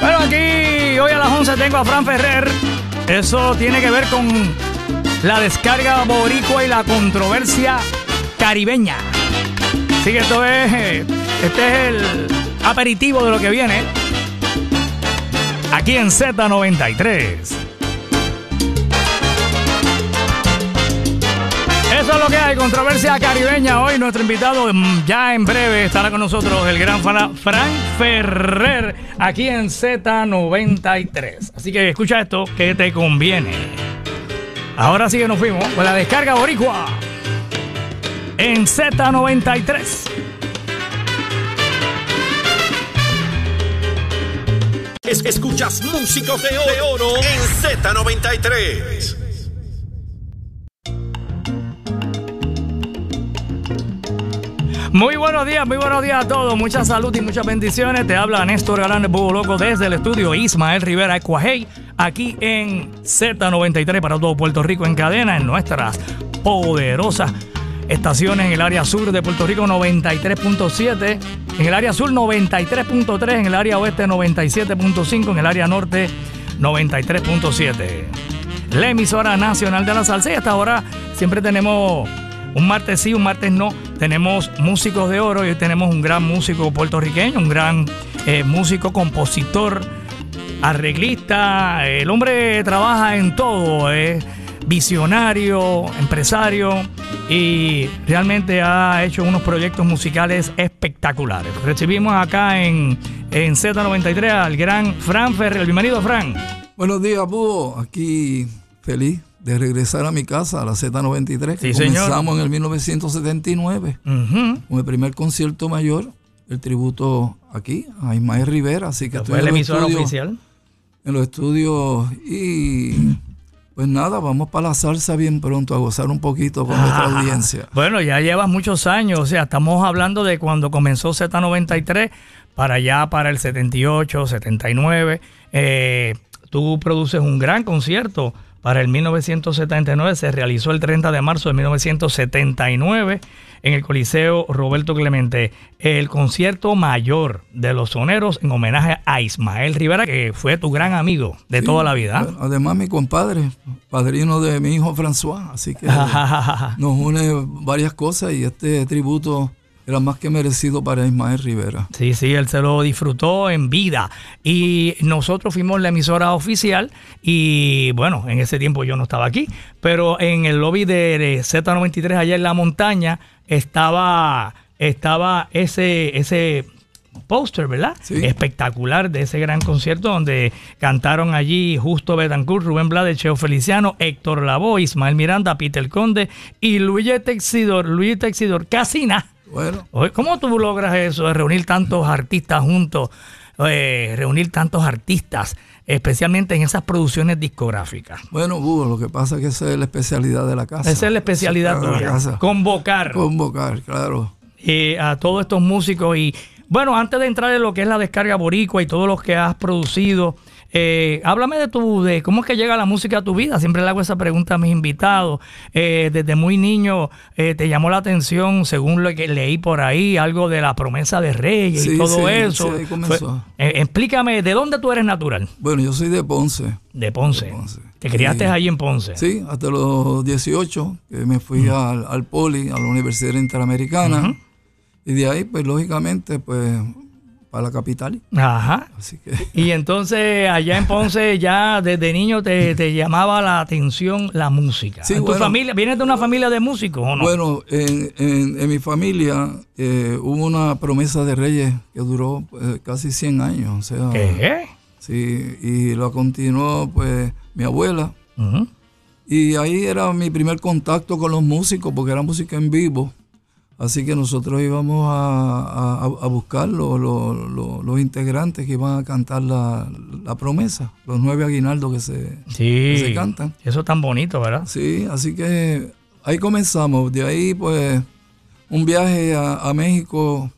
Bueno, aquí hoy a las 11 tengo a Fran Ferrer. Eso tiene que ver con la descarga boricua y la controversia caribeña. Así que esto es, este es el aperitivo de lo que viene aquí en Z93. Eso es lo que hay, controversia caribeña. Hoy nuestro invitado mm, ya en breve estará con nosotros, el gran Fra- Frank Ferrer, aquí en Z93. Así que escucha esto que te conviene. Ahora sí que nos fuimos con la descarga boricua en Z93. Es- escuchas Músicos de Oro en Z93. Muy buenos días, muy buenos días a todos. Mucha salud y muchas bendiciones. Te habla Néstor Galán de Búho Loco desde el estudio Ismael Rivera Ecuajei, aquí en Z93 para todo Puerto Rico en cadena en nuestras poderosas estaciones en el área sur de Puerto Rico 93.7, en el área sur 93.3, en el área oeste 97.5, en el área norte 93.7 la emisora nacional de la salsa. Y hasta ahora siempre tenemos un martes sí, un martes no. Tenemos músicos de oro y hoy tenemos un gran músico puertorriqueño, un gran eh, músico, compositor, arreglista. El hombre trabaja en todo, es visionario, empresario y realmente ha hecho unos proyectos musicales espectaculares. Recibimos acá en, en Z93 al gran Fran Ferrer. Bienvenido, Fran. Buenos días, Búho. Aquí feliz de regresar a mi casa, a la Z93. Sí, señor. Comenzamos en el 1979 Ujú. con el primer concierto mayor, el tributo aquí a Ismael Rivera. Así que estoy en emisora estudios, oficial. en los estudios y pues nada, vamos para la salsa bien pronto a gozar un poquito con nuestra Ah, audiencia. Bueno, ya llevas muchos años, o sea, estamos hablando de cuando comenzó Z93 para allá, para el 78, 79. Eh, tú produces un gran concierto para el 1979, se realizó el 30 de marzo de 1979 en el Coliseo Roberto Clemente, el concierto mayor de los soneros en homenaje a Ismael Rivera, que fue tu gran amigo de Sí, toda la vida. bueno, además, mi compadre, padrino de mi hijo François, así que nos une varias cosas y este tributo era más que merecido para Ismael Rivera. Sí, sí, él se lo disfrutó en vida. Y nosotros fuimos la emisora oficial y bueno, en ese tiempo yo no estaba aquí, pero en el lobby de, de Z93 allá en la montaña estaba, estaba ese, ese póster, ¿verdad? Sí. Espectacular de ese gran concierto donde cantaron allí Justo Betancourt, Rubén Blades, Cheo Feliciano, Héctor Lavoe, Ismael Miranda, Peter Conde y Luis Texidor, Luis Texidor, Casina. Bueno, ¿Cómo tú logras eso de reunir tantos artistas juntos, eh, reunir tantos artistas, especialmente en esas producciones discográficas? bueno, Búho, lo que pasa es que esa es la especialidad de la casa. Esa es la especialidad tuya. casa. Convocar Convocar, claro. eh, a todos estos músicos y bueno, antes de entrar en lo que es la descarga boricua y todo lo que has producido, eh, háblame de tu, de cómo es que llega la música a tu vida. Siempre le hago esa pregunta a mis invitados. Eh, desde muy niño eh, te llamó la atención, según lo que leí por ahí, algo de la promesa de Reyes y todo sí, eso. sí, ahí comenzó. Fue- eh, explícame, ¿de dónde tú eres natural? Bueno, yo soy de Ponce. De Ponce. De Ponce. Te criaste allí en Ponce. Sí, hasta los 18, que me fui al, al Poli, a la Universidad Interamericana. Y de ahí, pues lógicamente, pues para la capital. Ajá. Así que, Y entonces allá en Ponce ya desde niño te, te llamaba la atención la música. Sí, ¿En tu bueno. familia, ¿Vienes de una familia de músicos o no? bueno, en, en- en mi familia eh, hubo una promesa de Reyes que duró eh, casi 100 años. O sea, ¿Qué? sí, y lo continuó, pues, mi abuela. Y ahí era mi primer contacto con los músicos, porque era música en vivo. Así que nosotros íbamos a, a, buscar los integrantes que iban a cantar la, promesa, los nueve aguinaldos que se, se cantan. Eso es tan bonito, ¿verdad? Sí, así que ahí comenzamos. De ahí, pues, un viaje a, México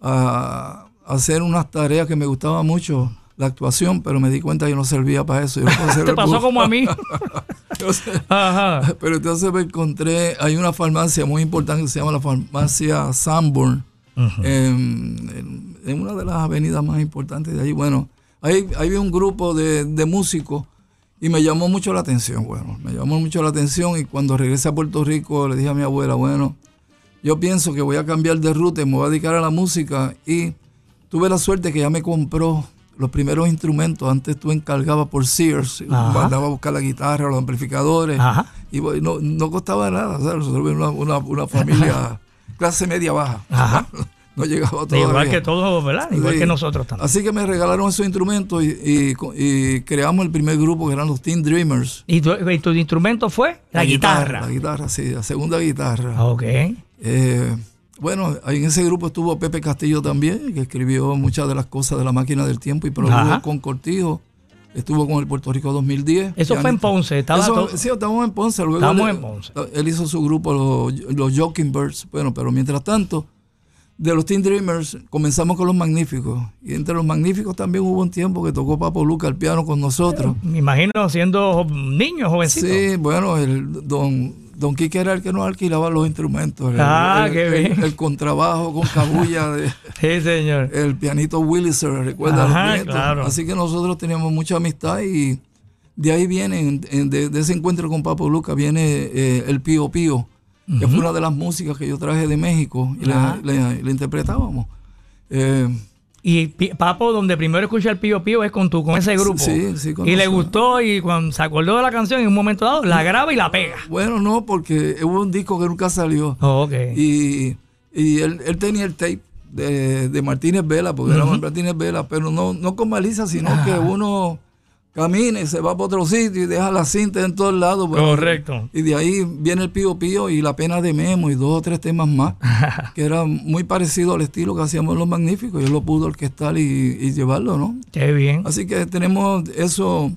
a, hacer unas tareas que me gustaban mucho, la actuación, pero me di cuenta que yo no servía para eso. Te pasó como a mí. Pero entonces me encontré, hay una farmacia muy importante que se llama la farmacia Sanborn, en, una de las avenidas más importantes de ahí. Bueno, ahí, había un grupo de, músicos y me llamó mucho la atención, bueno, me llamó mucho la atención y cuando regresé a Puerto Rico le dije a mi abuela, bueno, yo pienso que voy a cambiar de ruta y me voy a dedicar a la música y tuve la suerte que ya me compró los primeros instrumentos, antes tú encargabas por Sears, mandaba a buscar la guitarra, los amplificadores, y no, no, costaba nada. nosotros una, una, familia clase media baja. No llegaba todo. Igual que todos, ¿verdad? Igual que nosotros también. Así que me regalaron esos instrumentos y, y, creamos el primer grupo que eran los Teen Dreamers. ¿Y tu, instrumento fue? La, guitarra, La guitarra, sí, la segunda guitarra. Ok. Eh, bueno, en ese grupo estuvo Pepe Castillo también, que escribió muchas de las cosas de la máquina del tiempo y produjo con Cortijo. Estuvo con el Puerto Rico 2010. Eso fue en Ponce. Estaba Sí, estábamos en Ponce. Luego estábamos en Ponce. Él hizo su grupo, los, los Joking Birds. Bueno, pero mientras tanto, de los Teen Dreamers comenzamos con los Magníficos. Y entre los Magníficos también hubo un tiempo que tocó Papo Luca al piano con nosotros. Me imagino siendo niño, jovencito. Sí, bueno, el don Don Quique era el que nos alquilaba los instrumentos. ah, qué bien. El, contrabajo con cabulla. De, sí, señor. El pianito Williser, recuerda claro. Así que nosotros teníamos mucha amistad y de ahí viene, de, ese encuentro con Papo Luca, viene eh, el Pío Pío, que fue una de las músicas que yo traje de México y le, interpretábamos. Eh, y Papo, donde primero escucha el Pío Pío es con tu, con ese grupo. Sí, sí, Y le gustó y cuando se acordó de la canción en un momento dado, la graba y la pega. Bueno, no, porque hubo un disco que nunca salió. Oh, y, y él, él, tenía el tape de, de Martínez Vela, porque era Martínez Vela, pero no, no con malicia, sino que uno camina y se va para otro sitio y deja la cinta en todos lados. Pues. Correcto. Y de ahí viene el Pío Pío y la pena de Memo y dos o tres temas más, que era muy parecido al estilo que hacíamos Los Magníficos. Y él lo pudo orquestar y, y llevarlo, ¿no? Qué bien. Así que tenemos eso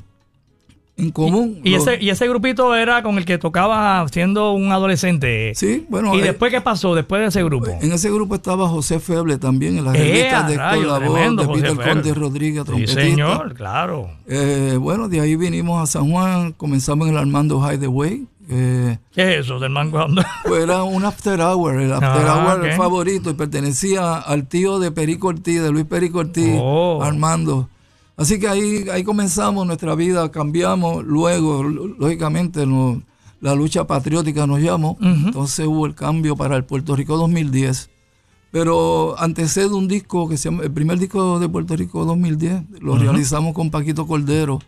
en común. Y, ese, y ese grupito era con el que tocaba siendo un adolescente. Sí, bueno. ¿Y eh, después qué pasó después de ese grupo? En ese grupo estaba José Feble también, en las revistas de Héctor voz de Peter Conde Rodríguez, trompetista. Sí, señor, claro. Eh, bueno, de ahí vinimos a San Juan, comenzamos en el Armando Hideaway. Eh, ¿Qué es eso del mango? pues era un after hour, el after ah, hour favorito y pertenecía al tío de Perico Ortiz, de Luis Perico Ortiz, oh. Armando. Así que ahí, ahí comenzamos nuestra vida, cambiamos, luego, lógicamente, la lucha patriótica nos llamó, entonces hubo el cambio para el Puerto Rico 2010. Pero antecede un disco que se llama, el primer disco de Puerto Rico 2010, lo realizamos con Paquito Cordero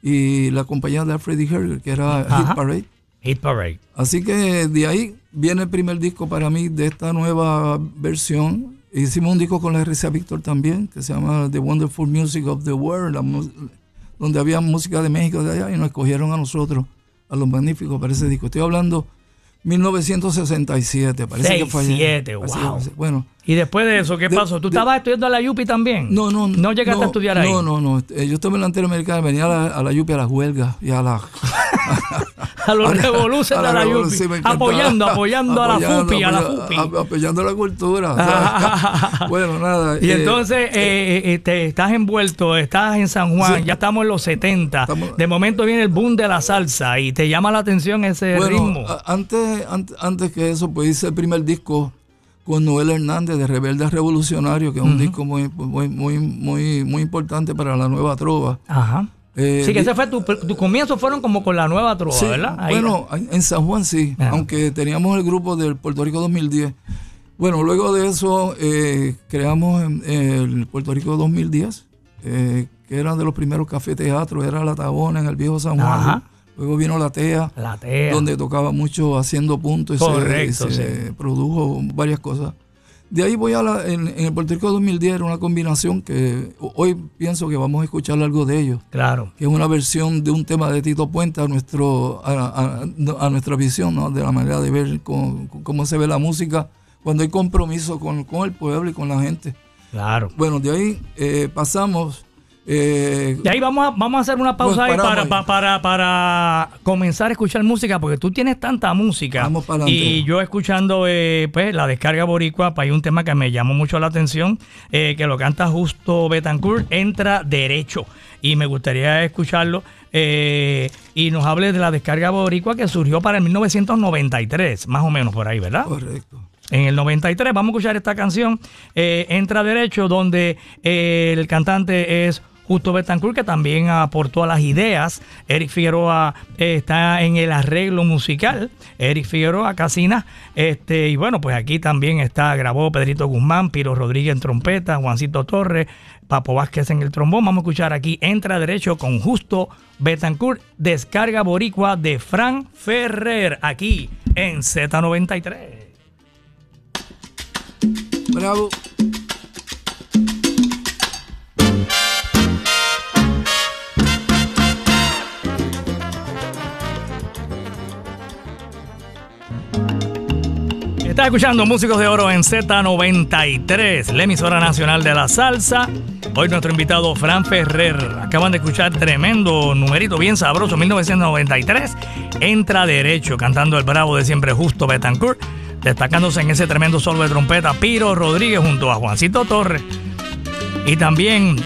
y la compañía de Freddy Herger, que era Hit Parade. Hit Parade. Así que de ahí viene el primer disco para mí de esta nueva versión Hicimos un disco con la RCA Víctor también, que se llama The Wonderful Music of the World, donde había música de México de allá y nos escogieron a nosotros, a los magníficos para ese disco. Estoy hablando 1967, parece que fue 67, wow. Bueno. ¿Y después de eso qué pasó? ¿Tú estabas estudiando a la Yupi también? No, no. ¿No llegaste a estudiar ahí? No, no, no. Eh, yo estaba en la Interamericana, venía a la, a la Yupi a las huelgas y a la... a los revolucionarios de la Yupi. apoyando, apoyando, a la FUPI, a la FUPI. apoyando la cultura. bueno, nada. Y eh, entonces eh, eh, te estás envuelto, estás en San Juan, ya estamos en los 70. de momento viene el boom de la salsa y te llama la atención ese ritmo. Antes, antes, antes que eso, pues hice el primer disco con Noel Hernández de Rebeldes Revolucionarios, que es un disco muy, muy, muy, muy, muy importante para la nueva trova. Ajá. Eh, sí, que ese fue tu, tu comienzo fueron como con la nueva trova, ¿verdad? bueno, en San Juan sí, aunque teníamos el grupo del Puerto Rico 2010. Bueno, luego de eso eh, creamos el Puerto Rico 2010, eh, que eran de los primeros café teatros, era La Tabona en el viejo San Juan. Luego vino La Tea, la tea. donde tocaba mucho haciendo puntos y se produjo varias cosas. De ahí voy a la, en, el Puerto Rico 2010 era una combinación que hoy pienso que vamos a escuchar algo de ellos. Claro. Que es una versión de un tema de Tito Puente a, nuestro, a, nuestra visión, ¿no? de la manera de ver cómo, se ve la música cuando hay compromiso con, con el pueblo y con la gente. Claro. Bueno, de ahí eh, pasamos. Eh, Y ahí vamos a, vamos a hacer una pausa ahí para, ahí. para, para comenzar a escuchar música, porque tú tienes tanta música. Vamos para y yo escuchando pues, pues, la descarga boricua, pues, hay un tema que me llamó mucho la atención, eh, que lo canta Justo Betancourt, entra derecho. Y me gustaría escucharlo eh, y nos hable de la descarga boricua que surgió para el 1993, más o menos por ahí, ¿verdad? correcto. En el 93 vamos a escuchar esta canción, eh, Entra Derecho, donde eh, el cantante es Justo Betancourt, que también aportó a las ideas. Eric Figueroa eh, está en el arreglo musical. Eric Figueroa, Casina. Este, y bueno, pues aquí también está, grabó Pedrito Guzmán, Piro Rodríguez en trompeta, Juancito Torres, Papo Vázquez en el trombón. Vamos a escuchar aquí Entra Derecho con Justo Betancourt, descarga boricua de Fran Ferrer, aquí en Z93. Bravo. Estás escuchando Músicos de Oro en Z93, la emisora nacional de la salsa. Hoy nuestro invitado Fran Ferrer. Acaban de escuchar tremendo numerito bien sabroso, 1993. Entra derecho, cantando el bravo de siempre justo Betancourt, destacándose en ese tremendo solo de trompeta Piro Rodríguez junto a Juancito Torres. Y también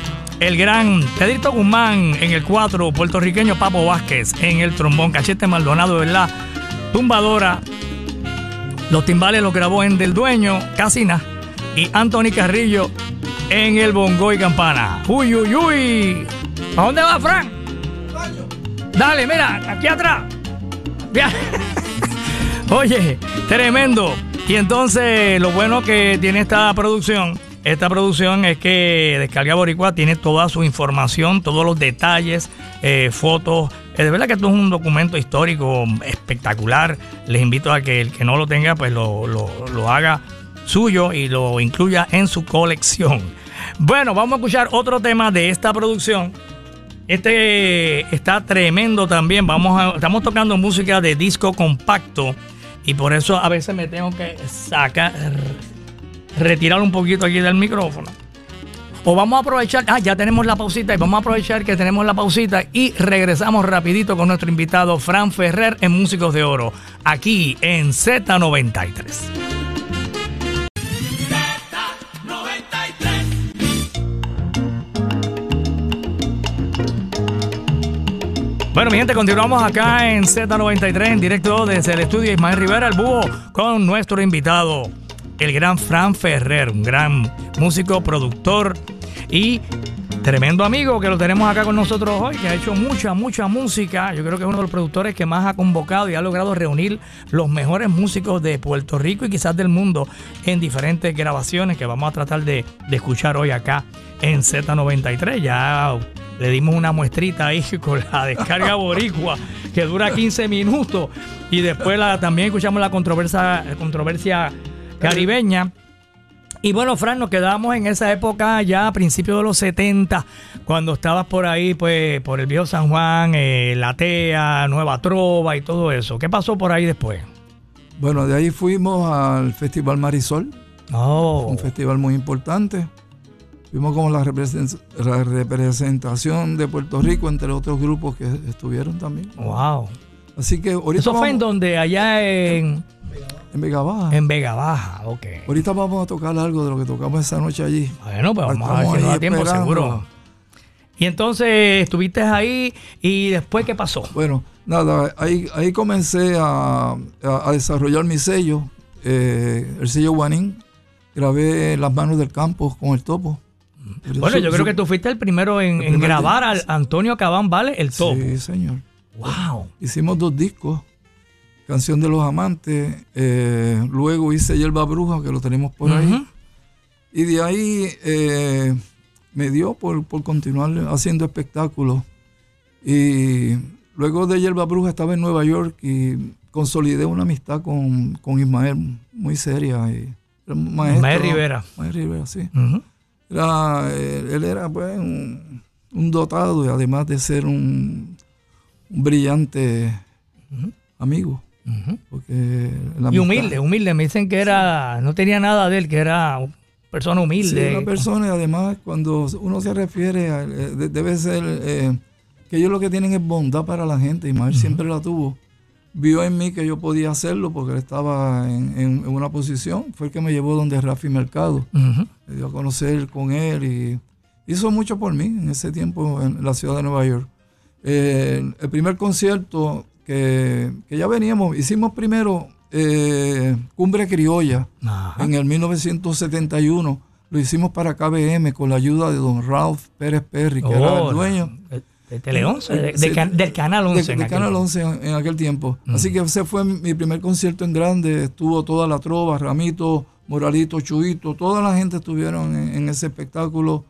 el gran Pedrito Guzmán en el 4, puertorriqueño Papo Vázquez en el trombón, Cachete Maldonado en la tumbadora, los timbales los grabó en Del Dueño, Casina. Y Anthony Carrillo en el bongo y campana. Uy, uy, uy. ¿A dónde va, Frank? Dale, mira, aquí atrás. Oye, tremendo. Y entonces, lo bueno que tiene esta producción, esta producción es que Descarga Boricua tiene toda su información, todos los detalles, eh, fotos. Eh, de verdad que esto es un documento histórico espectacular. Les invito a que el que no lo tenga, pues lo, lo- haga suyo y lo incluya en su colección. Bueno, vamos a escuchar otro tema de esta producción. Este está tremendo también. Vamos a- estamos tocando música de disco compacto y por eso a veces me tengo que sacar, retirar un poquito aquí del micrófono. O vamos a aprovechar, ah, ya tenemos la pausita y vamos a aprovechar que tenemos la pausita y regresamos rapidito con nuestro invitado Fran Ferrer en Músicos de Oro, aquí en Z93. Bueno, mi gente, continuamos acá en Z93 en directo desde el estudio Ismael Rivera, el búho, con nuestro invitado, el gran Fran Ferrer, un gran músico, productor y tremendo amigo que lo tenemos acá con nosotros hoy, que ha hecho mucha, mucha música. Yo creo que es uno de los productores que más ha convocado y ha logrado reunir los mejores músicos de Puerto Rico y quizás del mundo en diferentes grabaciones que vamos a tratar de, de escuchar hoy acá en Z93. Ya le dimos una muestrita ahí con la descarga boricua que dura 15 minutos y después la, también escuchamos la controversia, controversia caribeña. Y bueno, Fran, nos quedamos en esa época ya a principios de los 70, cuando estabas por ahí, pues, por el viejo San Juan, eh, La Tea, Nueva Trova y todo eso. ¿Qué pasó por ahí después? Bueno, de ahí fuimos al Festival Marisol, Oh, un festival muy importante. Fuimos como la, represen- la representación de Puerto Rico, entre otros grupos que estuvieron también. wow. Así que ahorita Eso fue en donde, allá en, en Vega Baja. en Vega Baja, ok. Ahorita vamos a tocar algo de lo que tocamos esa noche allí. Bueno, pues vamos a ver si nos da ahí tiempo, esperando. seguro. Y entonces estuviste ahí y después, ¿qué pasó? Bueno, nada, ahí, ahí comencé a, a- a desarrollar mi sello, eh, el sello Guanín. Grabé Las manos del campo con el topo. Bueno, Su- yo creo que tú fuiste el primero en, el en primer grabar al Antonio Cabán, ¿vale? El topo. Sí, señor. Wow. Hicimos dos discos, Canción de los Amantes, eh, luego hice Yerba Bruja, que lo tenemos por ahí. Y de ahí eh, me dio por, por continuar haciendo espectáculos. Y luego de Yerba Bruja estaba en Nueva York y consolidé una amistad con, con Ismael muy seria. Y, maestro, Ismael Rivera. Ismael Rivera, sí. Era, eh, él era pues un, un dotado y además de ser un, un brillante amigo. Porque la Y humilde, humilde. Me dicen que era, no tenía nada de él, que era persona Sí, humilde. una persona y además cuando uno se refiere a, eh, de- debe ser eh, que ellos lo que tienen es bondad para la gente, Ismael siempre la tuvo. Vio en mí que yo podía hacerlo porque él estaba en, en- en una posición, fue el que me llevó donde Rafi Mercado, me dio a conocer con él y hizo mucho por mí en ese tiempo en la ciudad de Nueva York. Eh, el primer concierto que, que ya veníamos, hicimos primero eh, Cumbre Criolla, Ajá. en el 1971 lo hicimos para KBM con la ayuda de don Ralph Pérez Perry, que era Oh, el dueño De, Tele 11, de- de can- del Canal de, 11. en de Canal momento. 11 en, aquel tiempo. Así que ese fue mi primer concierto en grande, estuvo toda la trova, Ramito, Moralito, Chuito, toda la gente estuvieron en, en ese espectáculo,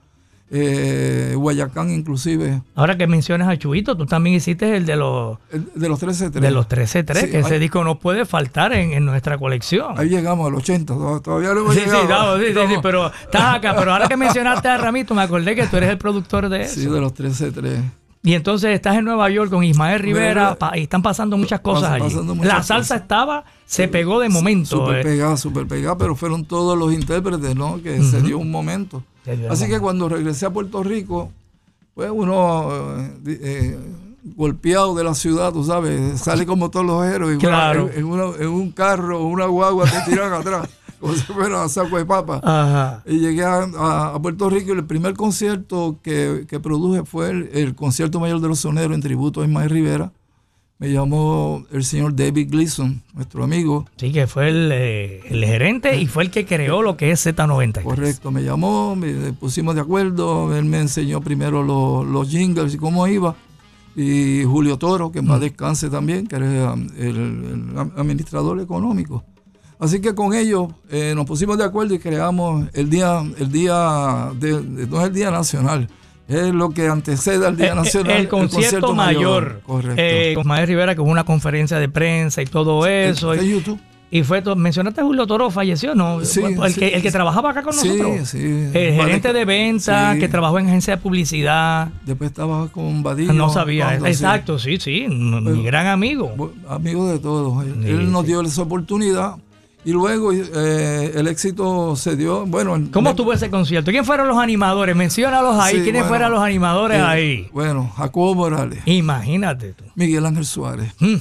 eh, Guayacán inclusive, Ahora que mencionas a Chuito, tú también hiciste el de los, el de los 13 de los 13-3, Sí, que ese disco no puede faltar en, en nuestra colección. Ahí llegamos al 80, to- todavía no hemos Sí, sí, llegado. no, sí, sí, pero estás acá. Pero ahora que mencionaste a Ramito, me acordé que tú eres el productor de eso. Sí, de los 13-3. Y entonces estás en Nueva York con Ismael Rivera y están pasando muchas cosas allí. muchas La salsa cosas. estaba, se pegó de momento. Súper eh. pegada, súper pegada, pero fueron todos los intérpretes, ¿no? Que se dio un momento. Así que cuando regresé a Puerto Rico, pues uno eh, eh, golpeado de la ciudad, tú sabes, sale como todos los héroes, en una- Claro. en, una- en un carro, una guagua te tiran atrás, como si fuera a saco de papa. Ajá. Y llegué a, a- a Puerto Rico y el primer concierto que, que produje fue el, el concierto mayor de los soneros en tributo a Ismael Rivera. Me llamó el señor David Gleason, nuestro amigo, Sí, que fue el, eh, el gerente y fue el que creó lo que es Z93. Correcto, me llamó, me pusimos de acuerdo, él me enseñó primero los, los jingles y cómo iba. Y Julio Toro, que más descanse también, que era el, el administrador económico. Así que con ellos eh, nos pusimos de acuerdo y creamos el día, el día de- no es el día nacional, es lo que antecede al día Eh, nacional. el, concierto, mayor. Correcto. Eh, con Ismael Rivera, que hubo una conferencia de prensa y todo eso. de y, YouTube. y fue todo. Mencionaste a Julio Toro, falleció, ¿no? Sí, el, sí. que, el que trabajaba acá con Sí, nosotros. sí. El Vale, gerente de venta, que trabajó en agencia de publicidad. Después estaba con Badillo. No sabía. cuando-. Exacto, sí, sí. Mi gran amigo. Amigo de todos. Él, nos dio esa oportunidad y luego eh, el éxito se dio. Bueno, ¿Cómo estuvo ese concierto? ¿Quién fueron los animadores? Menciónalos ahí. Sí, ¿Quiénes bueno, fueron los animadores eh, ahí? Bueno, Jacobo Morales, Imagínate tú. Miguel Ángel Suárez Mm,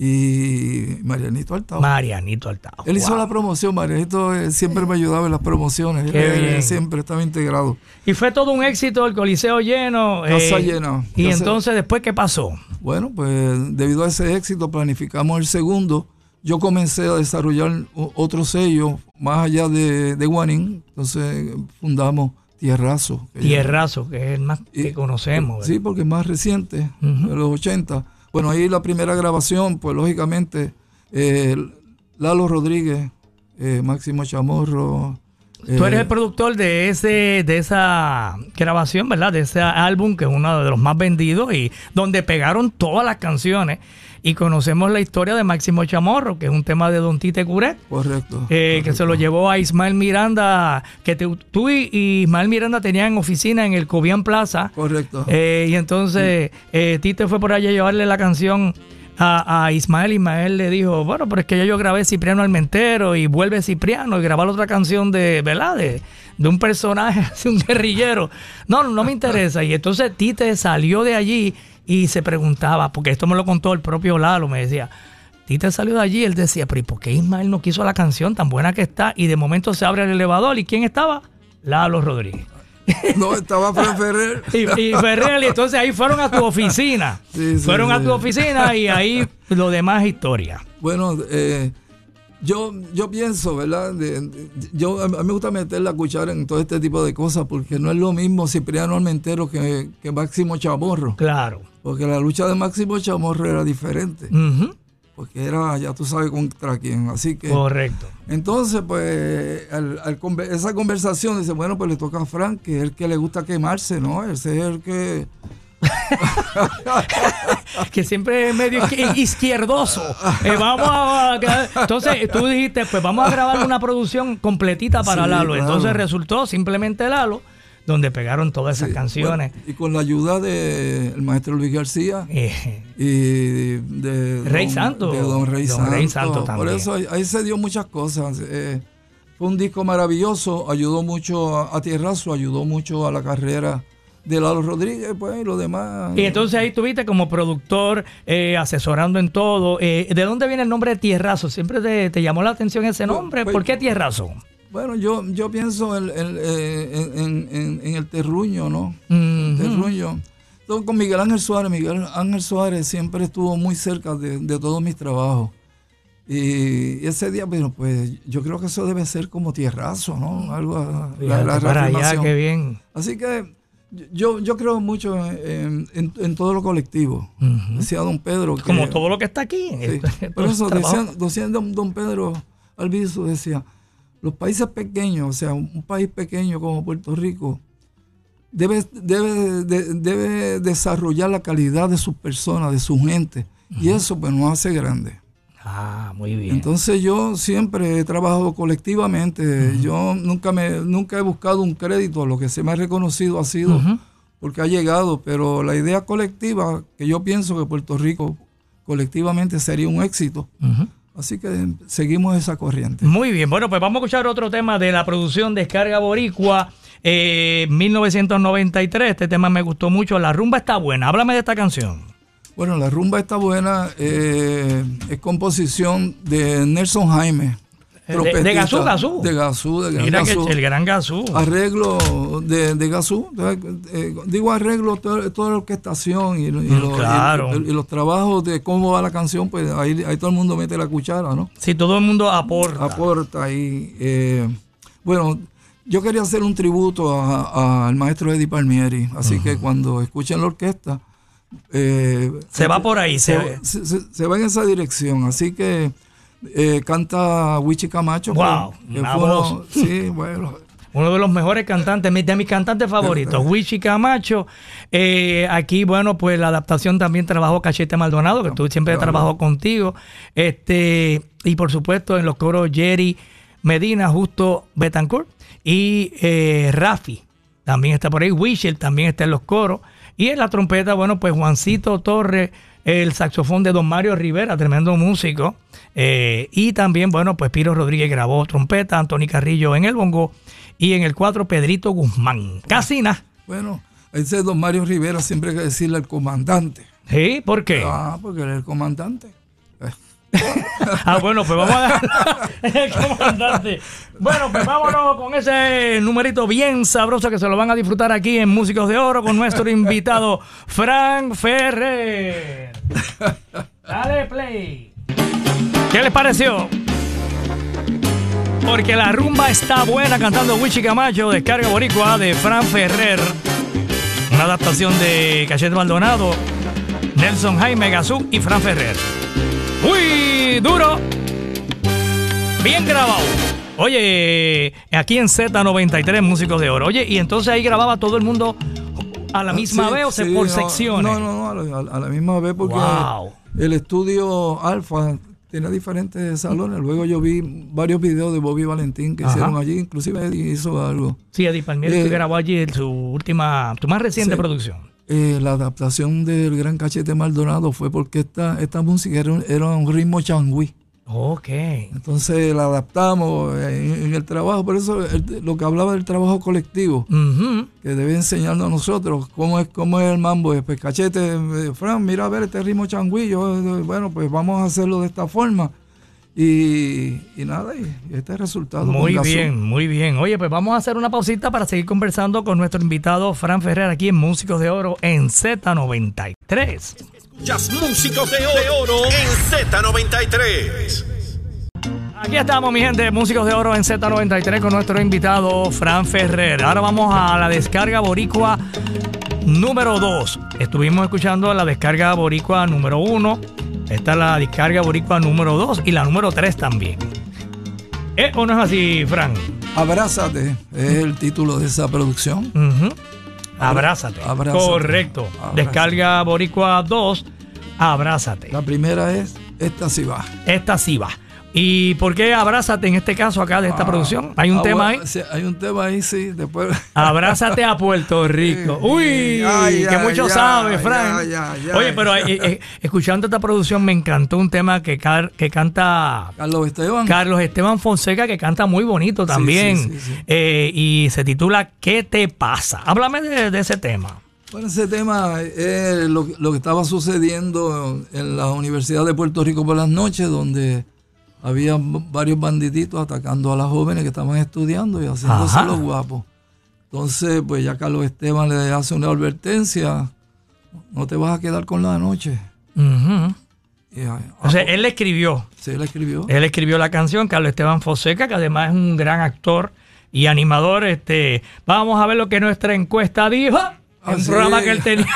y Marianito Altao. Marianito Altao. Él hizo la promoción, Marianito eh, siempre me ayudaba en las promociones. Qué Él, eh, bien. siempre estaba integrado. Y fue todo un éxito, el coliseo lleno. Casa llena. Y Casa- entonces, ¿después qué pasó? Bueno, pues debido a ese éxito planificamos el segundo. Yo comencé a desarrollar otro sello más allá de, de Guanín. Entonces fundamos Tierrazo. que ya- Tierrazo, que es el más que Y- conocemos. Sí, ¿verdad? porque es más reciente, de los 80. Bueno, ahí la primera grabación, pues lógicamente, eh, Lalo Rodríguez, eh, Máximo Chamorro. Tú eres eh, el productor de ese de esa grabación, ¿verdad? De ese álbum que es uno de los más vendidos y donde pegaron todas las canciones. Y conocemos la historia de Máximo Chamorro, que es un tema de Don Tite Curet. Correcto. eh, que se lo llevó a Ismael Miranda, que te- tú y, y Ismael Miranda tenían oficina en el Cobian Plaza. Correcto. Eh, y entonces eh, Tite fue por allá a llevarle la canción a, Ismael. Ismael le dijo, bueno, pero es que ya yo grabé Cipriano Almentero y vuelve Cipriano y grabar otra canción de, ¿verdad? De, de un personaje, así, un guerrillero. No, no, no me interesa. Y entonces Tite salió de allí y se preguntaba, porque esto me lo contó el propio Lalo, me decía. Tite salió de allí, él decía, pero ¿y por qué Ismael no quiso la canción tan buena que está? Y de momento se abre el elevador y ¿quién estaba? Lalo Rodríguez. No, estaba Fran Ferrer. Y, y Ferrer, y entonces ahí fueron a tu oficina. Sí, sí, fueron a tu oficina y ahí lo demás historia. Bueno, eh, yo, yo pienso, ¿verdad? Yo, a mí me gusta meter la cuchara en todo este tipo de cosas porque no es lo mismo Cipriano Almentero que, que Máximo Chamorro. Claro. Porque la lucha de Máximo Chamorro era diferente. Ujú, Porque era, ya tú sabes contra quién. Así que. Correcto. Entonces, pues, al, al esa conversación dice, bueno, pues le toca a Frank, que es el que le gusta quemarse, ¿no? Ese es el que. Que siempre es medio izquier- izquierdoso. Eh, vamos a, entonces tú dijiste, pues vamos a grabar una producción completita para Sí, Lalo. claro. Entonces resultó simplemente Lalo donde pegaron todas esas Sí, canciones. bueno, y con la ayuda del maestro Luis García Eh, y de Rey don- Santo. de don Rey Don Santo. Rey Santo Por también. eso ahí, ahí se dio muchas cosas. Eh, fue un disco maravilloso, ayudó mucho a, a Tierrazo, ayudó mucho a la carrera de Lalo Rodríguez, pues, y lo demás. y entonces ahí estuviste como productor, eh, asesorando en todo. Eh, ¿De dónde viene el nombre de Tierrazo? ¿Siempre te, te llamó la atención ese Pues, nombre? pues, ¿Por qué Tierrazo? Bueno, yo, yo pienso en, en- en- en- en- en el terruño, ¿no? Mm, Terruño. Entonces, con Miguel Ángel Suárez, Miguel Ángel Suárez siempre estuvo muy cerca de, de todos mis trabajos. Y ese día, bueno, pues yo creo que eso debe ser como tierrazo, ¿no? Algo, la, fíjate la para allá, qué bien. Así que yo, yo creo mucho en, en- en todo lo colectivo. Decía don Pedro que... Como todo lo que está aquí. Sí, Por eso decía, decía don, don Pedro Alviso, decía, los países pequeños, o sea, un país pequeño como Puerto Rico, debe, debe, de- debe desarrollar la calidad de sus personas, de su gente, y eso pues nos hace grande. Ah, muy bien. Entonces yo siempre he trabajado colectivamente, yo nunca, me, nunca he buscado un crédito, lo que se me ha reconocido ha sido porque ha llegado, pero la idea colectiva, que yo pienso que Puerto Rico colectivamente sería un éxito. Así que seguimos esa corriente. Muy bien, bueno, pues vamos a escuchar otro tema de la producción Descarga Boricua, eh, 1993. Este tema me gustó mucho. La rumba está buena. Háblame de esta canción. Bueno, la rumba está buena, eh, es composición de Nelson Jaime. De- de. Gazú, Gazú. De Gazú, de Gran Mira que el gran Gazú. Arreglo de, de Gazú. eh, digo arreglo, toda la orquestación y, y Mm, los, claro. y- y los trabajos de cómo va la canción, pues ahí, ahí todo el mundo mete la cuchara, ¿no? Si todo el mundo aporta. aporta ahí. eh, bueno, yo quería hacer un tributo a- a- al maestro Eddie Palmieri, así que cuando escuchen la orquesta... eh, Se va por ahí, se se, ve. se- se va en esa dirección, así que eh, canta Wichi Camacho. Wow, que una fue uno- voz. sí, bueno. Uno de los mejores cantantes, de mis cantantes favoritos, Wichi Camacho. Eh, aquí, bueno, pues la adaptación también trabajó Cachete Maldonado, que tú siempre Claro. trabajó contigo. Este, y por supuesto en los coros Jerry Medina, Justo Betancourt y eh, Rafi. También está por ahí, Wichel también está en los coros. Y en la trompeta, bueno, pues Juancito Torres, el saxofón de Don Mario Rivera, tremendo músico. Eh, y también, bueno, pues Piro Rodríguez grabó trompeta, Anthony Carrillo en el bongo y en el cuatro Pedrito Guzmán. Casi nada. Bueno, ese es don Mario Rivera, siempre hay que decirle al comandante. ¿Sí? ¿Por qué? Ah, porque él es el comandante. Ah, bueno, pues vamos a dar el comandante. Bueno, pues vámonos con ese numerito bien sabroso que se lo van a disfrutar aquí en Músicos de Oro con nuestro invitado Frank Ferrer. Dale play. ¿Qué les pareció? Porque la rumba está buena cantando Wichi Camacho, descarga boricua de Fran Ferrer. Una adaptación de Cachete Maldonado, Nelson Jaime Gazú y Fran Ferrer. Muy duro. Bien grabado. Oye, aquí en Z93 Músicos de Oro. Oye, y entonces ahí grababa todo el mundo a la misma Ah, sí, vez o sí, por no, secciones. No, no, no, a la, a la misma vez porque Wow. el estudio Alfa tiene diferentes salones. Luego yo vi varios videos de Bobby Valentín que Ajá. hicieron allí, inclusive Eddie hizo algo. Sí, Eddie Palmieri Eh, grabó allí su última, su más reciente Sí. producción. Eh, la adaptación del Gran Cachete Maldonado fue porque esta, esta música era un, era un ritmo changüí. Ok. Entonces la adaptamos en, en el trabajo. Por eso el- lo que hablaba del trabajo colectivo, que debe enseñarnos a nosotros cómo es, cómo es el mambo. Eh, Pues cachete, eh, Fran, mira a ver este ritmo changüí. Yo, eh, bueno, pues vamos a hacerlo de esta forma. Y, y nada, y, este es el resultado. Muy Gazú. bien, muy bien. Oye, pues vamos a hacer una pausita para seguir conversando con nuestro invitado Fran Ferrer aquí en Músicos de Oro en Z93. Escuchas Músicos de Oro en Z93. Aquí estamos, mi gente, Músicos de Oro en Z93 con nuestro invitado Fran Ferrer. Ahora vamos a la descarga boricua número 2. Estuvimos escuchando la descarga boricua número 1. Esta es la descarga boricua número 2 y la número 3 también. ¿Eh o no es así, Fran? Abrázate es el título de esa producción. Ujú. Abrázate. Abrázate. Correcto. Abrázate. Descarga boricua 2. Abrázate. La primera es Esta sí va. Esta sí va. ¿Y por qué Abrázate en este caso acá de esta producción? ¿Hay un Ah, tema ahí? sí, hay un tema ahí, sí. Después. Abrázate a Puerto Rico. Uy, Ay, que ay, mucho ay, sabe, Frank. Oye, pero eh, eh, escuchando esta producción me encantó un tema que, car- que canta Carlos Esteban. Carlos Esteban Fonseca, que canta muy bonito también. sí. Eh, y se titula ¿Qué te pasa? Háblame de, de ese tema. Bueno, ese tema es lo, lo que estaba sucediendo en la Universidad de Puerto Rico por las noches, donde había varios bandiditos atacando a las jóvenes que estaban estudiando y haciéndose Ajá. los guapos. Entonces, pues ya Carlos Esteban le hace una advertencia, no te vas a quedar con la noche. Y, ah, O sea, él le escribió. sí, le escribió. Él escribió la canción, Carlos Esteban Fonseca, que además es un gran actor y animador. Este, vamos a ver lo que nuestra encuesta dijo. Ah, un sí. programa que él tenía.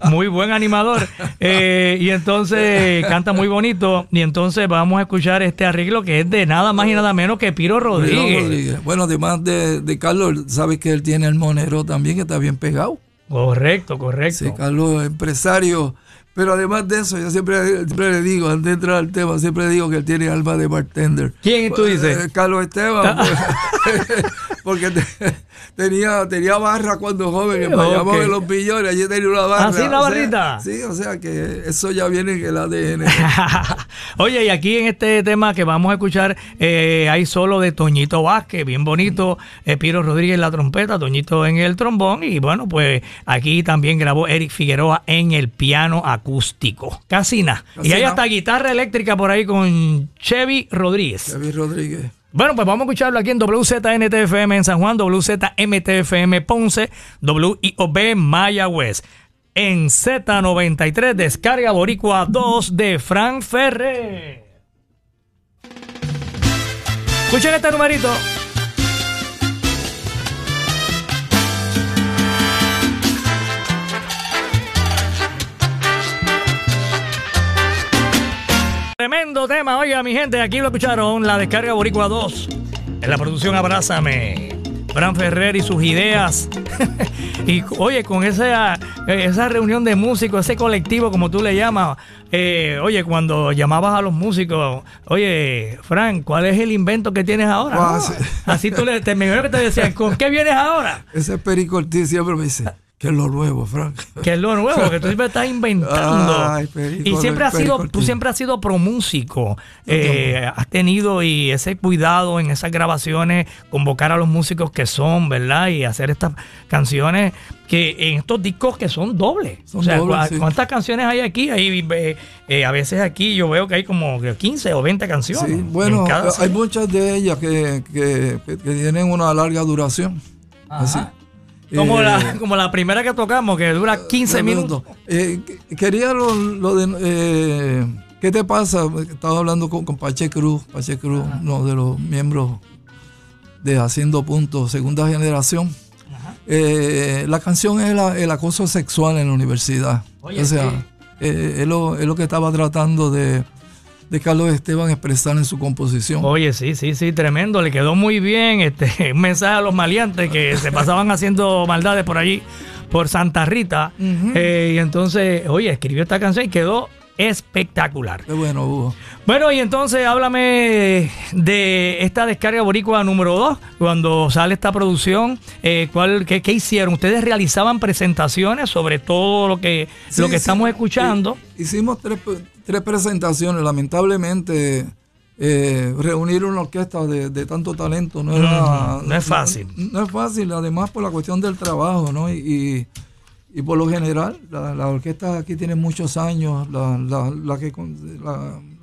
muy buen animador. Eh, y entonces canta muy bonito. Y entonces vamos a escuchar este arreglo que es de nada más y nada menos que Piro Rodríguez. Rodríguez. Bueno, además de, de Carlos, sabes que él tiene el monero también, que está bien pegado. Correcto, correcto. Sí, Carlos, empresario. Pero además de eso, yo siempre, siempre le digo, antes de entrar al tema, siempre le digo que él tiene alma de bartender. ¿Quién tú dices? Eh, Carlos Esteban. pues, porque te- tenía, tenía barra cuando joven, en Bayamón, Ok. en los billones, allí tenía una barra. ¿Ah, sí, una o sea, barrita? sí, o sea que eso ya viene en el ADN. Oye, y aquí en este tema que vamos a escuchar, eh, hay solo de Toñito Vázquez, bien bonito, eh, Piro Rodríguez en la trompeta, Toñito en el trombón, y bueno, pues aquí también grabó Eric Figueroa en el piano acústico. Casi nada. Y hay hasta guitarra eléctrica por ahí con Chevy Rodríguez. David Rodríguez. Bueno, pues vamos a escucharlo aquí en WZNTFM en San Juan, WZMTFM Ponce, WIOB Mayagüez. En Z93, descarga Boricua 2 de Frank Ferrer. Escuchen este numerito. Tremendo tema, oiga mi gente, aquí lo escucharon, la descarga Boricua 2, en la producción Abrázame, Fran Ferrer y sus ideas. y oye, con esa, esa reunión de músicos, ese colectivo como tú le llamas, eh, oye, cuando llamabas a los músicos, oye, Fran, ¿cuál es el invento que tienes ahora? Ah, No, sí. Así tú le, te, me que te decían, ¿con qué vienes ahora? Ese Perico Ortiz siempre me dice, que es lo nuevo, Frank. Que es lo nuevo, que tú siempre estás inventando. Ay, Perico, y siempre has sido, tú siempre has sido promúsico. Eh, has tenido y ese cuidado en esas grabaciones, convocar a los músicos que son, ¿verdad? Y hacer estas canciones que en estos discos que son dobles. Son o sea, dobles, ¿cu- sí. ¿cuántas canciones hay aquí? Hay, eh, eh, a veces aquí yo veo que hay como 15 o 20 canciones. Sí, en bueno, hay muchas de ellas que, que- que tienen una larga duración. Así. Como, Eh, la, como la primera que tocamos, que dura 15 minutos. Eh, que- quería lo, lo de. eh, ¿Qué te pasa? Estaba hablando con, con Pache Cruz, Pache Cruz, uno de los miembros de Haciendo Puntos, segunda generación. La canción es la- el acoso sexual en la universidad. Oye, o sea, es, lo, es lo que estaba tratando de, de Carlos Esteban expresar en su composición. Oye, sí, sí, sí, tremendo. Le quedó muy bien este un mensaje a los maliantes que se pasaban haciendo maldades por allí, por Santa Rita. Eh, y entonces, oye, escribió esta canción y quedó espectacular. Qué bueno, Hugo. Bueno, y entonces háblame de esta descarga boricua número 2, cuando sale esta producción, eh, ¿cuál, qué, qué hicieron? ¿Ustedes realizaban presentaciones sobre todo lo que, Sí, lo que sí. estamos escuchando? Hi- Hicimos tres, tres presentaciones. Lamentablemente, eh, reunir una orquesta de, de tanto talento no era. Ujú, no es fácil. No, no es fácil, además por la cuestión del trabajo, ¿no? Y, y, y por lo general, la- las orquestas aquí tienen muchos años. La, la, la que,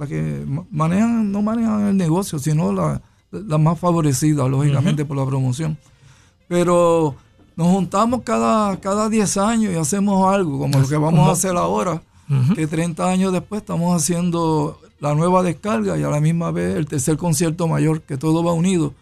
que ma- manejan, no manejan el negocio, sino la, la más favorecida, lógicamente, por la promoción. Pero nos juntamos cada, cada 10 años y hacemos algo, como lo que vamos a hacer ahora, que 30 años después estamos haciendo la nueva descarga y a la misma vez el tercer concierto mayor, que todo va unido,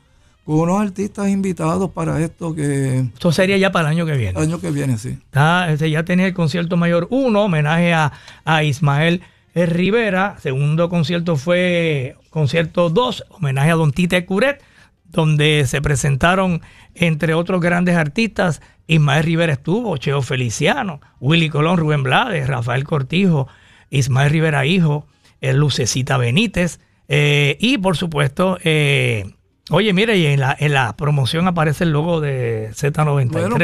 con unos artistas invitados para esto que Esto sería ya para el año que viene. el año que viene, sí. Está, este, ya tenía el concierto mayor 1, homenaje a, a Ismael Rivera. Segundo concierto fue concierto 2, homenaje a Don Tite Curet, donde se presentaron, entre otros grandes artistas, Ismael Rivera estuvo, Cheo Feliciano, Willy Colón, Rubén Blades, Rafael Cortijo, Ismael Rivera Hijo, eh, Lucecita Benítez eh, y por supuesto, eh, oye, mire, y en la, en la promoción aparece el logo de Z93, Bueno,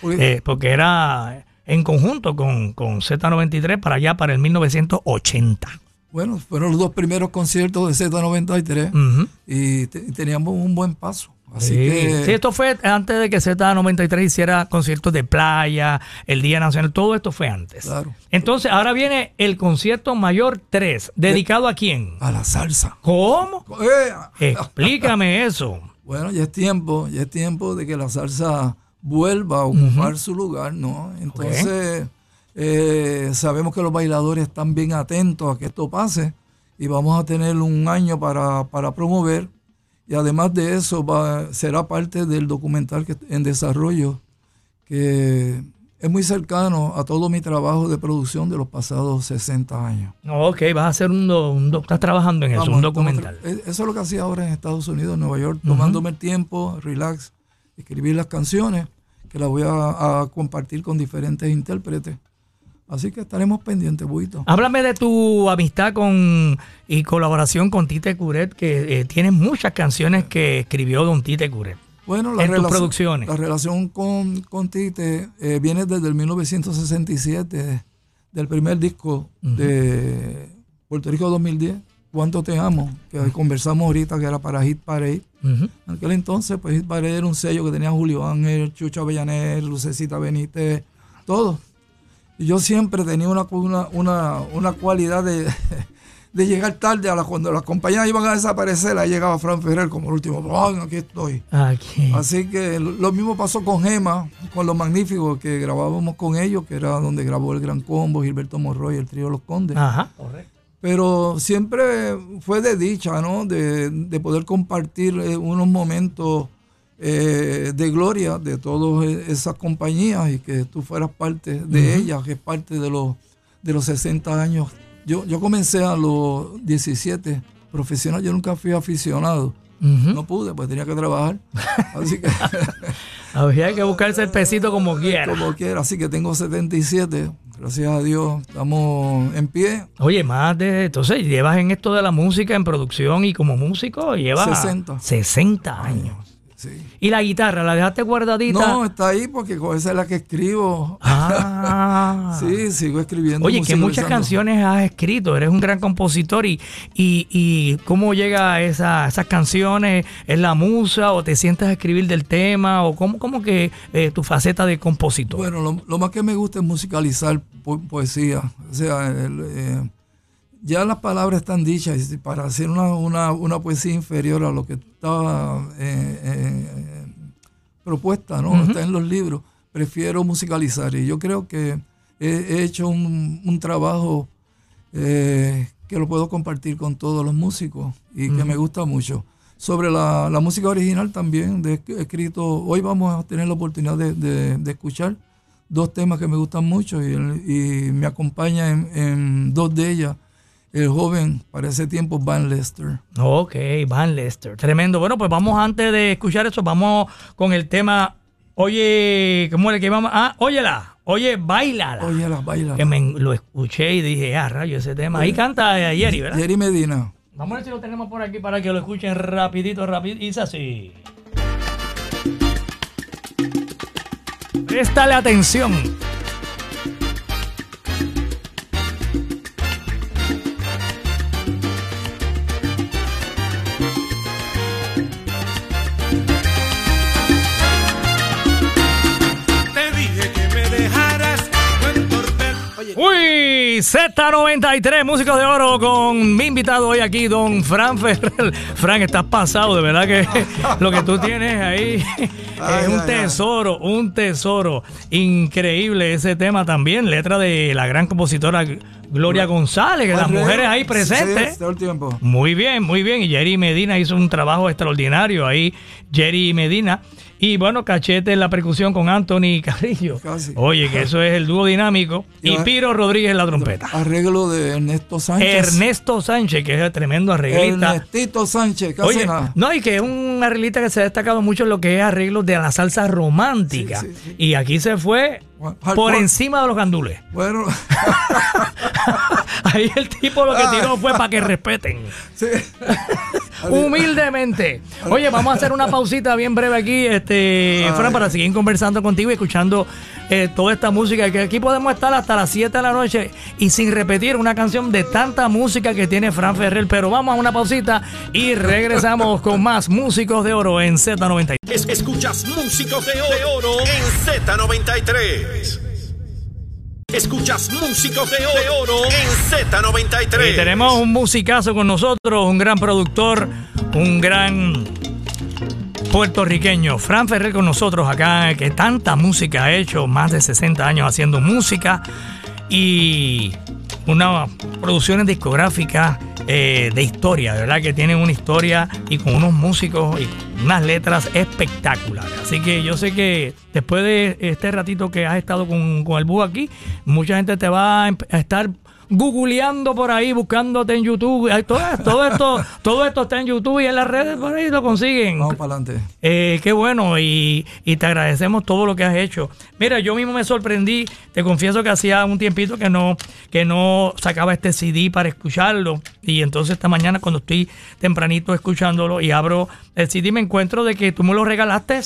pues- eh, porque era en conjunto con, con Z93 para allá, para el 1980. Bueno, fueron los dos primeros conciertos de Z93 Ujú. y, te- y teníamos un buen paso. Así sí. que Sí, esto fue antes de que Z93 hiciera conciertos de playa, el Día Nacional, todo esto fue antes. Claro. Entonces, ahora viene el concierto mayor 3, dedicado a quién? a la salsa. ¿Cómo? ¡Eh! Explícame eso. Bueno, ya es tiempo, ya es tiempo de que la salsa vuelva a ocupar su lugar, ¿no? Entonces, eh, sabemos que los bailadores están bien atentos a que esto pase y vamos a tener un año para, para promover y además de eso va, será parte del documental que en desarrollo que es muy cercano a todo mi trabajo de producción de los pasados 60 años. Ok, vas a hacer un, un estás trabajando en eso, un documental. tra- e- Eso es lo que hacía ahora en Estados Unidos, en Nueva York, tomándome el tiempo, relax, escribir las canciones, que las voy a, a compartir con diferentes intérpretes. Así que estaremos pendientes, Buito. Háblame de tu amistad con y colaboración con Tite Curet, que eh, tienes muchas canciones que escribió don Tite Curet. Bueno, la en tus relación, producciones. la relación con, con Tite eh, viene desde el 1967, del primer disco de Puerto Rico 2010, Cuánto te amo, que conversamos ahorita que era para Hit Parade. Ujú. En aquel entonces, pues Hit Parade era un sello que tenía Julio Ángel, Chucho Avellaner, Lucecita Benítez, todo. Y yo siempre tenía una, una, una, una cualidad de, de llegar tarde a la, cuando las compañías iban a desaparecer, ahí llegaba Fran Ferrer como el último, ¡Ay, aquí estoy! Aquí. Así que lo lo mismo pasó con Gema, con Los Magníficos, que grabábamos con ellos, que era donde grabó el Gran Combo, Gilberto Morroy, el trío Los Condes. Ajá, correcto. Pero siempre fue de dicha, ¿no? De, de poder compartir eh, unos momentos eh, de gloria de todas esas compañías y que tú fueras parte de ellas, que es parte de los, de los 60 años. Yo, yo comencé a los 17 profesional, yo nunca fui aficionado. No pude, pues tenía que trabajar. Así que, Había que buscarse el pesito como quiera. como quiera, así que tengo 77. Gracias a Dios, estamos en pie. Oye, más de. Entonces, llevas en esto de la música, en producción y como músico, llevas 60. 60 años. Sí. ¿Y la guitarra, la dejaste guardadita? No, está ahí porque esa es la que escribo. Ah. Sí, sigo escribiendo. Oye, que muchas canciones has escrito, eres un gran compositor y, y, y cómo llega a esa- esas canciones, ¿es la musa o te sientas a escribir del tema o cómo, cómo que eh, tu faceta de compositor? Bueno, lo, lo más que me gusta es musicalizar po- poesía. O sea, el, eh, ya las palabras están dichas y para hacer una, una, una poesía inferior a lo que estaba eh, eh, propuesta, ¿no? Está en los libros. Prefiero musicalizar y yo creo que he, he hecho un, un trabajo eh, que lo puedo compartir con todos los músicos y que me gusta mucho. Sobre la, la música original también, de, escrito, hoy vamos a tener la oportunidad de, de- de escuchar dos temas que me gustan mucho y, y me acompaña en, en dos de ellas el joven, para ese tiempo, Van Lester. Ok, Van Lester, tremendo. Bueno, pues vamos antes de escuchar eso, vamos con el tema, oye, ¿cómo le que vamos? Ah, óyela, oye, bailala. Oye, las bailas. que me lo escuché y dije, ah, rayo, ese tema. Ahí canta eh, Jerry, ¿verdad? Jerry Medina. Vamos a ver si lo tenemos por aquí para que lo escuchen rapidito, rapidito. Y dice así. Préstale atención. Uy, Z93, Músicos de Oro, con mi invitado hoy aquí, don Fran Ferrer. Fran, estás pasado, de verdad que lo que tú tienes ahí es un tesoro, un tesoro. Increíble ese tema también, letra de la gran compositora Gloria González, que las mujeres ahí Sí, presentes. todo el tiempo. Muy bien, muy bien. Y Jerry Medina hizo un trabajo extraordinario ahí, Jerry Medina. Y bueno, cachete en la percusión con Anthony Carrillo. Casi. Oye, que eso es el dúo dinámico. Y Y va- Piro Rodríguez en la trompeta. Arreglo de Ernesto Sánchez. Ernesto Sánchez, que es el tremendo arreglista. Ernestito Sánchez, casi Oye, nada. no, y que es un arreglista que se ha destacado mucho en lo que es arreglos de la salsa romántica. Sí, sí, sí. Y aquí se fue por encima de los gandules. Bueno, Ahí el tipo lo que tiró fue para que respeten. sí. Humildemente. Oye, vamos a hacer una pausita bien breve aquí, este, Fran, para seguir conversando contigo y escuchando eh, toda esta música. Que aquí podemos estar hasta las 7 de la noche y sin repetir una canción de tanta música que tiene Fran Ferrer. Pero vamos a una pausita y regresamos con más músicos de oro en Z93. Es- escuchas Músicos de Oro, de Oro en Z93. Escuchas Músicos de Oro, en Z93. Y tenemos un musicazo con nosotros, un gran productor, un gran puertorriqueño, Fran Ferrer con nosotros acá, que tanta música ha hecho, más de 60 años haciendo música y unas producciones discográficas eh, de historia, verdad que tienen una historia y con unos músicos y unas letras espectaculares. Así que yo sé que después de este ratito que has estado con, con el búho aquí, mucha gente te va a, a estar googleando por ahí, buscándote en YouTube. Todo, todo esto, todo esto está en YouTube y en las redes por ahí lo consiguen. Vamos para adelante. Eh, qué bueno y, y te agradecemos todo lo que has hecho. Mira, yo mismo me sorprendí, te confieso que hacía un tiempito que no, que no sacaba este CD para escucharlo y entonces esta mañana cuando estoy tempranito escuchándolo y abro el CD me encuentro de que tú me lo regalaste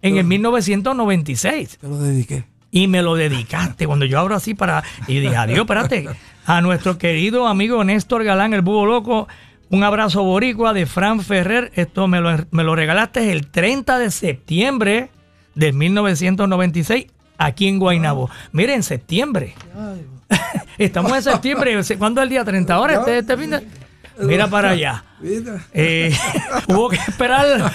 en el 1996 Te lo dediqué. y me lo dedicaste. Cuando yo abro así para. Y dije, adiós, espérate. A nuestro querido amigo Néstor Galán, el búho loco. Un abrazo boricua de Fran Ferrer. Esto me lo, me lo regalaste el 30 de septiembre de 1996 aquí en Guaynabo. Mire, en septiembre. Estamos en septiembre. ¿Cuándo es el día 30 ahora? Este, este fin de- Mira para allá. Eh, hubo que esperar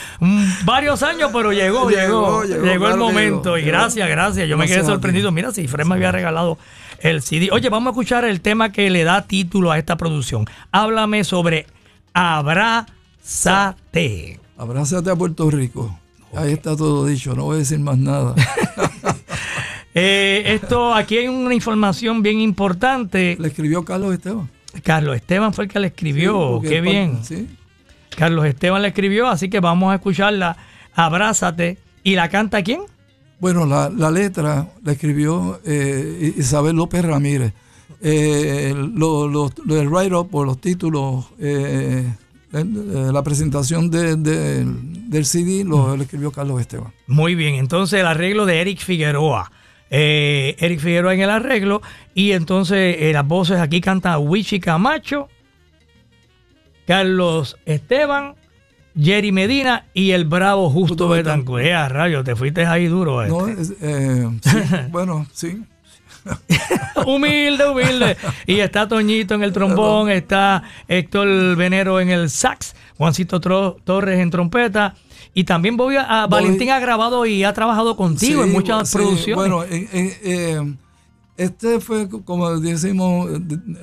varios años, pero llegó, llegó, Llegó, llegó, llegó, el momento. y gracias, gracias. Yo me quedé sorprendido. Mira, si Fred me había regalado el CD. Oye, vamos a escuchar el tema que le da título a esta producción. Háblame sobre Abrázate. Abrázate a Puerto Rico. Ahí está todo dicho, no voy a decir más nada. Eh, esto, aquí hay una información bien importante. Le escribió Carlos Esteban. Carlos Esteban fue el que le escribió. Sí, Qué bien. Sí. Carlos Esteban le escribió, así que vamos a escucharla. Abrázate. ¿Y la canta quién? Bueno, la, la letra la escribió eh, Isabel López Ramírez. Eh, lo- lo- lo- el write-up o los títulos, eh, eh, la presentación de- de- del CD lo, lo escribió Carlos Esteban. Muy bien, entonces el arreglo de Eric Figueroa. Eh, Eric Figueroa en el arreglo. Y entonces eh, las voces aquí canta Wichi Camacho, Carlos Esteban, Jerry Medina y el bravo Justo Justo Betancourt. Eh, rayo, te fuiste ahí duro. este. No, es- eh, sí, bueno, sí. humilde, humilde. Y está Toñito en el trombón, está Héctor Venero en el sax, Juancito Tro- Torres en trompeta. Y también voy a, a- Voy- Valentín ha grabado y ha trabajado contigo en muchas sí, producciones. Bueno, eh, eh, eh, este fue, como decimos,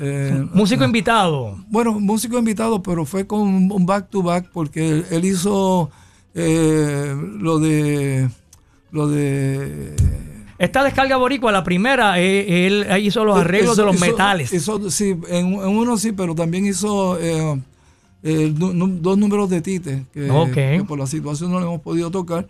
eh, Músico invitado. Bueno, músico invitado, pero fue con un back to back porque él, hizo eh, lo de lo de Esta descarga boricua, la primera, él hizo los arreglos hizo- de los hizo- metales. hizo- sí, en, en uno sí, pero también hizo eh, dos números de Tite que, Ok. que por la situación no le hemos podido tocar,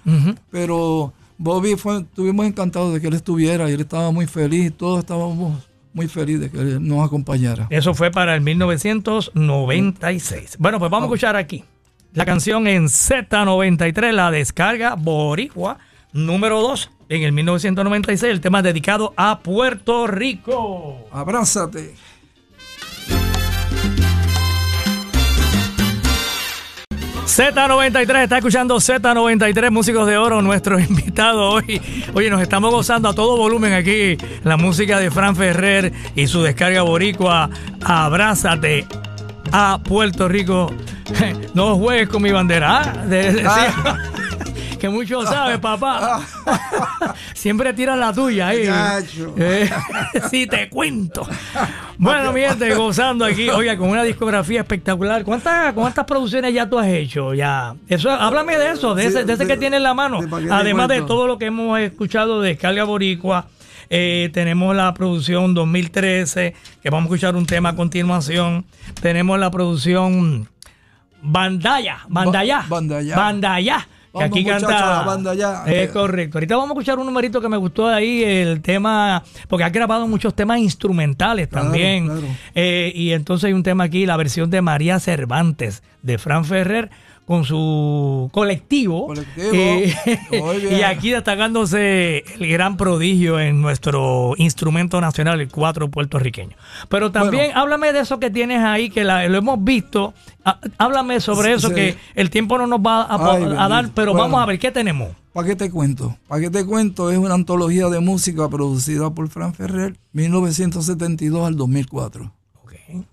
pero Bobby fue, estuvimos encantados de que él estuviera y él estaba muy feliz, todos estábamos muy felices de que él nos acompañara. Eso fue para el 1996. Bueno, pues vamos a escuchar aquí la canción en Z93, la descarga boricua número 2 en el 1996, el tema dedicado a Puerto Rico. Abrázate. Z93, está escuchando Z93, Músicos de Oro, nuestro invitado hoy. Oye, nos estamos gozando a todo volumen aquí la música de Fran Ferrer y su descarga boricua. Abrázate a Puerto Rico. No juegues con mi bandera. ¿ah? Decía, que mucho sabe, papá. Siempre tiras la tuya ahí. Eh, sí, te cuento. Bueno, mi gente, gozando aquí, oiga, con una discografía espectacular. ¿Cuántas, cuántas producciones ya tú has hecho? Ya. Eso, háblame de eso, de Sí, ese, de ese de- que tiene en la mano. de Además de todo lo que hemos escuchado de Descarga Boricua. eh, tenemos la producción 2013, que vamos a escuchar un tema a continuación. Tenemos la producción Bandaya, Bandaya. Ba- Bandaya. Bandaya, que aquí canta. la banda ya. Es correcto. Ahorita vamos a escuchar un numerito que me gustó de ahí, el tema, porque ha grabado muchos temas instrumentales Claro, también. claro. Eh, y entonces hay un tema aquí, la versión de María Cervantes, de Fran Ferrer, con su colectivo. Colectivo. Eh, y aquí destacándose el gran prodigio en nuestro instrumento nacional, el cuatro puertorriqueño. Pero también háblame de eso que tienes ahí, que la- lo hemos visto. Há- Háblame sobre Sí, eso, sí. que el tiempo no nos va a, po- Ay, a dar, pero Bueno. vamos a ver qué tenemos. ¿Para qué te cuento? ¿Para qué te cuento? Es una antología de música producida por Fran Ferrer, 1972 al 2004.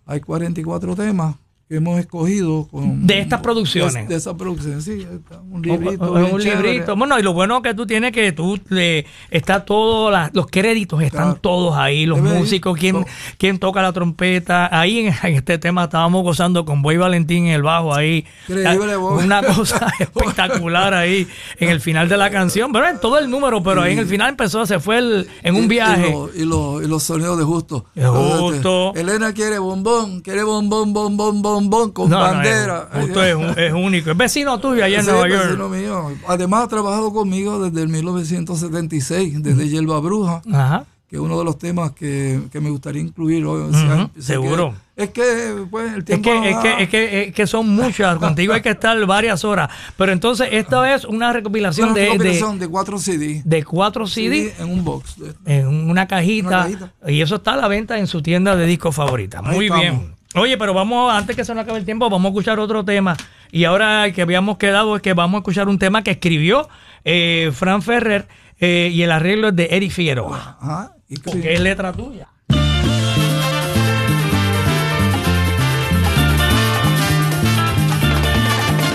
Hay 44 temas que hemos escogido con, De estas producciones. De, de esas producciones, sí. Un librito. un bien chévere. librito. Bueno, y lo bueno que tú tienes que tú le está todo la- los créditos están Claro. todos ahí, los Debe músicos, quién, quién toca la trompeta. Ahí en, en este tema estábamos gozando con Boy Valentín en el bajo ahí. Increíble, Boy. Una cosa espectacular ahí en el final de la canción. Pero en todo el número, pero ahí en el final empezó, se fue el- en un Y- viaje. Y, lo- y lo- y los sonidos de Justo. De Justo. Elena quiere bombón, quiere bombón, bombón, bombón, con No, no, bandera. es- justo es, un- es único. Es vecino tuyo allá en Sí, Nueva York. vecino mío. Además ha trabajado conmigo desde el 1976, desde Yelva Bruja, Ajá. que es uno de los temas que, que me gustaría incluir hoy. O sea, seguro. es que, pues, el tiempo... es, que, es, que, es que son muchas, contigo hay que estar varias horas. Pero entonces, esto es una recopilación, una de, de, recopilación de, cuatro CD. de cuatro CD, CD en un box. en una cajita, Una cajita. Y eso está a la venta en su tienda de discos favorita. Ahí Muy estamos. bien. Oye, pero vamos, antes que se nos acabe el tiempo, vamos a escuchar otro tema. Y ahora el que habíamos quedado es que vamos a escuchar un tema que escribió eh, Fran Ferrer eh, y el arreglo es de Eric Figueroa. Ajá. Y que- Porque es letra tuya.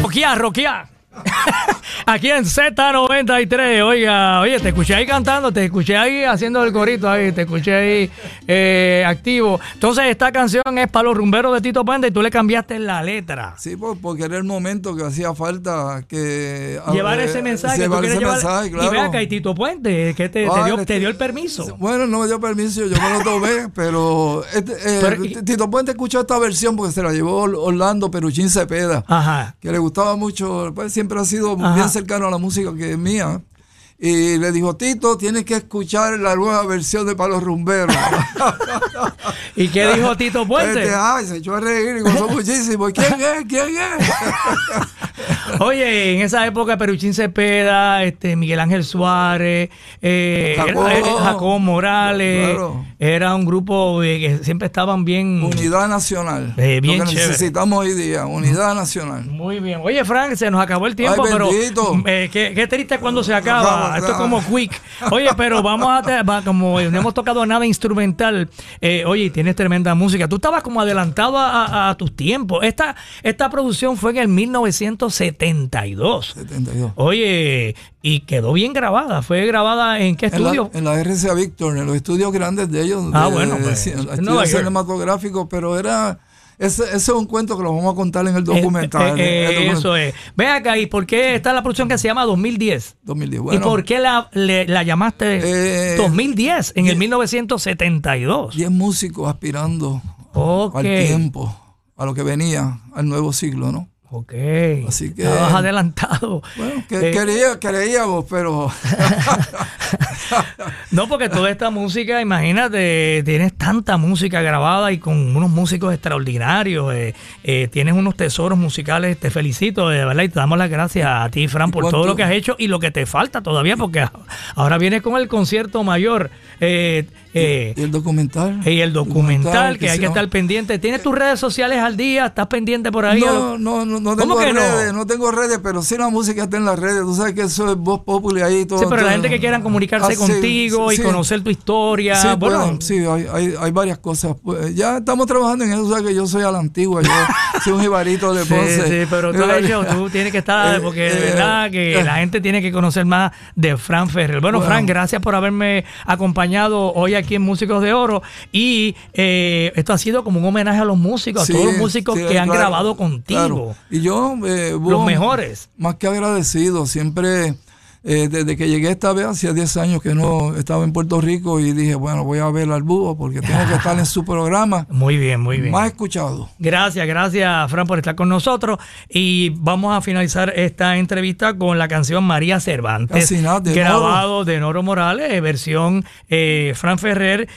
Roquía, Roquía. Aquí en Z93, oiga, oye, te escuché ahí cantando, te escuché ahí haciendo el corito ahí, te escuché ahí eh, activo. Entonces, esta canción es para los rumberos de Tito Puente y tú le cambiaste la letra. Sí, pues, porque era el momento que hacía falta que... Llevar eh, ese mensaje, que tú Llevar quieres ese llevar- mensaje, Y ve acá, y Tito Puente, que te, te Ah, dio, le- te dio el permiso. Bueno, no me dio permiso, yo me lo tomé, pero, este, eh, Pero, y- Tito Puente escuchó esta versión porque se la llevó Or- Orlando Peruchín Cepeda, Ajá. que le gustaba mucho, pues siempre ha sido Ajá. bien cercano a la música que es mía. Y le dijo, Tito, tienes que escuchar la nueva versión de Palos Rumberos. ¿Y qué dijo Tito Puente? Este, ay, se echó a reír y gozó muchísimo. ¿Y ¿Quién es? ¿Quién es? Oye, en esa época Peruchín Cepeda, este, Miguel Ángel Suárez, eh, Jacobo. Morales, Claro. era un grupo que siempre estaban bien. Unidad nacional. Eh, bien Lo que chévere. necesitamos hoy día, unidad nacional. Muy bien. Oye, Frank, se nos acabó el tiempo, Ay, pero bendito. eh, qué, qué triste cuando se acaba. Esto es como quick. Oye, pero vamos a, como no hemos tocado nada instrumental. eh, oye, tienes tremenda música. Tú estabas como adelantado a, a- a tus tiempos. Esta, esta producción fue en el 1972. 72. Oye, y quedó bien grabada. ¿Fue grabada en qué En la, estudio? en la RCA Victor, en los estudios grandes de ellos, Ah, de- bueno, de- pues, de- Nueva York. cinematográficos, pero era ese, ese es un cuento que lo vamos a contar en el Eh, documental. eh, el documental. eso es. Ven acá, ¿y por qué está la producción que se llama 2010? 2010. ¿Y Bueno, por qué la, le- la llamaste Eh, 2010 en el 1972? 10 músicos aspirando al tiempo, a lo que venía, al nuevo siglo, ¿no? Ok. Así que- Estabas adelantado. Bueno, que, Eh, quería, creíamos, pero No, porque toda esta música, imagínate, tienes tanta música grabada y con unos músicos extraordinarios, eh, eh, tienes unos tesoros musicales, te felicito, de verdad, y te damos las gracias a ti, Fran, por cuánto? todo lo que has hecho y lo que te falta todavía, porque ahora vienes con el concierto mayor eh, eh, y el documental. y el documental, que hay que estar pendiente. ¿Tienes tus redes sociales al día? ¿Estás pendiente por ahí? No, no, no, no tengo redes, no? tengo redes, pero sí la música está en las redes. Tú sabes que eso es voz popular ahí todo. Sí, pero la gente que quieran comunicarse Ah, sí, contigo y sí. conocer tu historia. Sí, bueno, pueden, sí, hay, hay, hay varias cosas. Pues, ya estamos trabajando en eso, sea que yo soy a la antigua, yo soy un jibarito de Sí, Ponce. sí, pero tú, has hecho, tú tienes que estar, Eh, porque de eh, verdad que la gente tiene que conocer más de Fran Ferrer. Bueno, Bueno. Fran, gracias por haberme acompañado hoy aquí en Músicos de Oro. Y eh, esto ha sido como un homenaje a los músicos, Sí, a todos los músicos sí, que han claro, grabado contigo. claro. Y yo, eh, Los mejores. Más que agradecido, siempre eh, desde que llegué esta vez, hacía 10 años que no estaba en Puerto Rico y dije, bueno, voy a ver al búho porque tengo que estar en su programa Muy bien, muy bien. más escuchado. Gracias, gracias Fran por estar con nosotros y vamos a finalizar esta entrevista con la canción María Cervantes, Casi nada, de grabado de Noro Morales, versión eh, Fran Ferrer.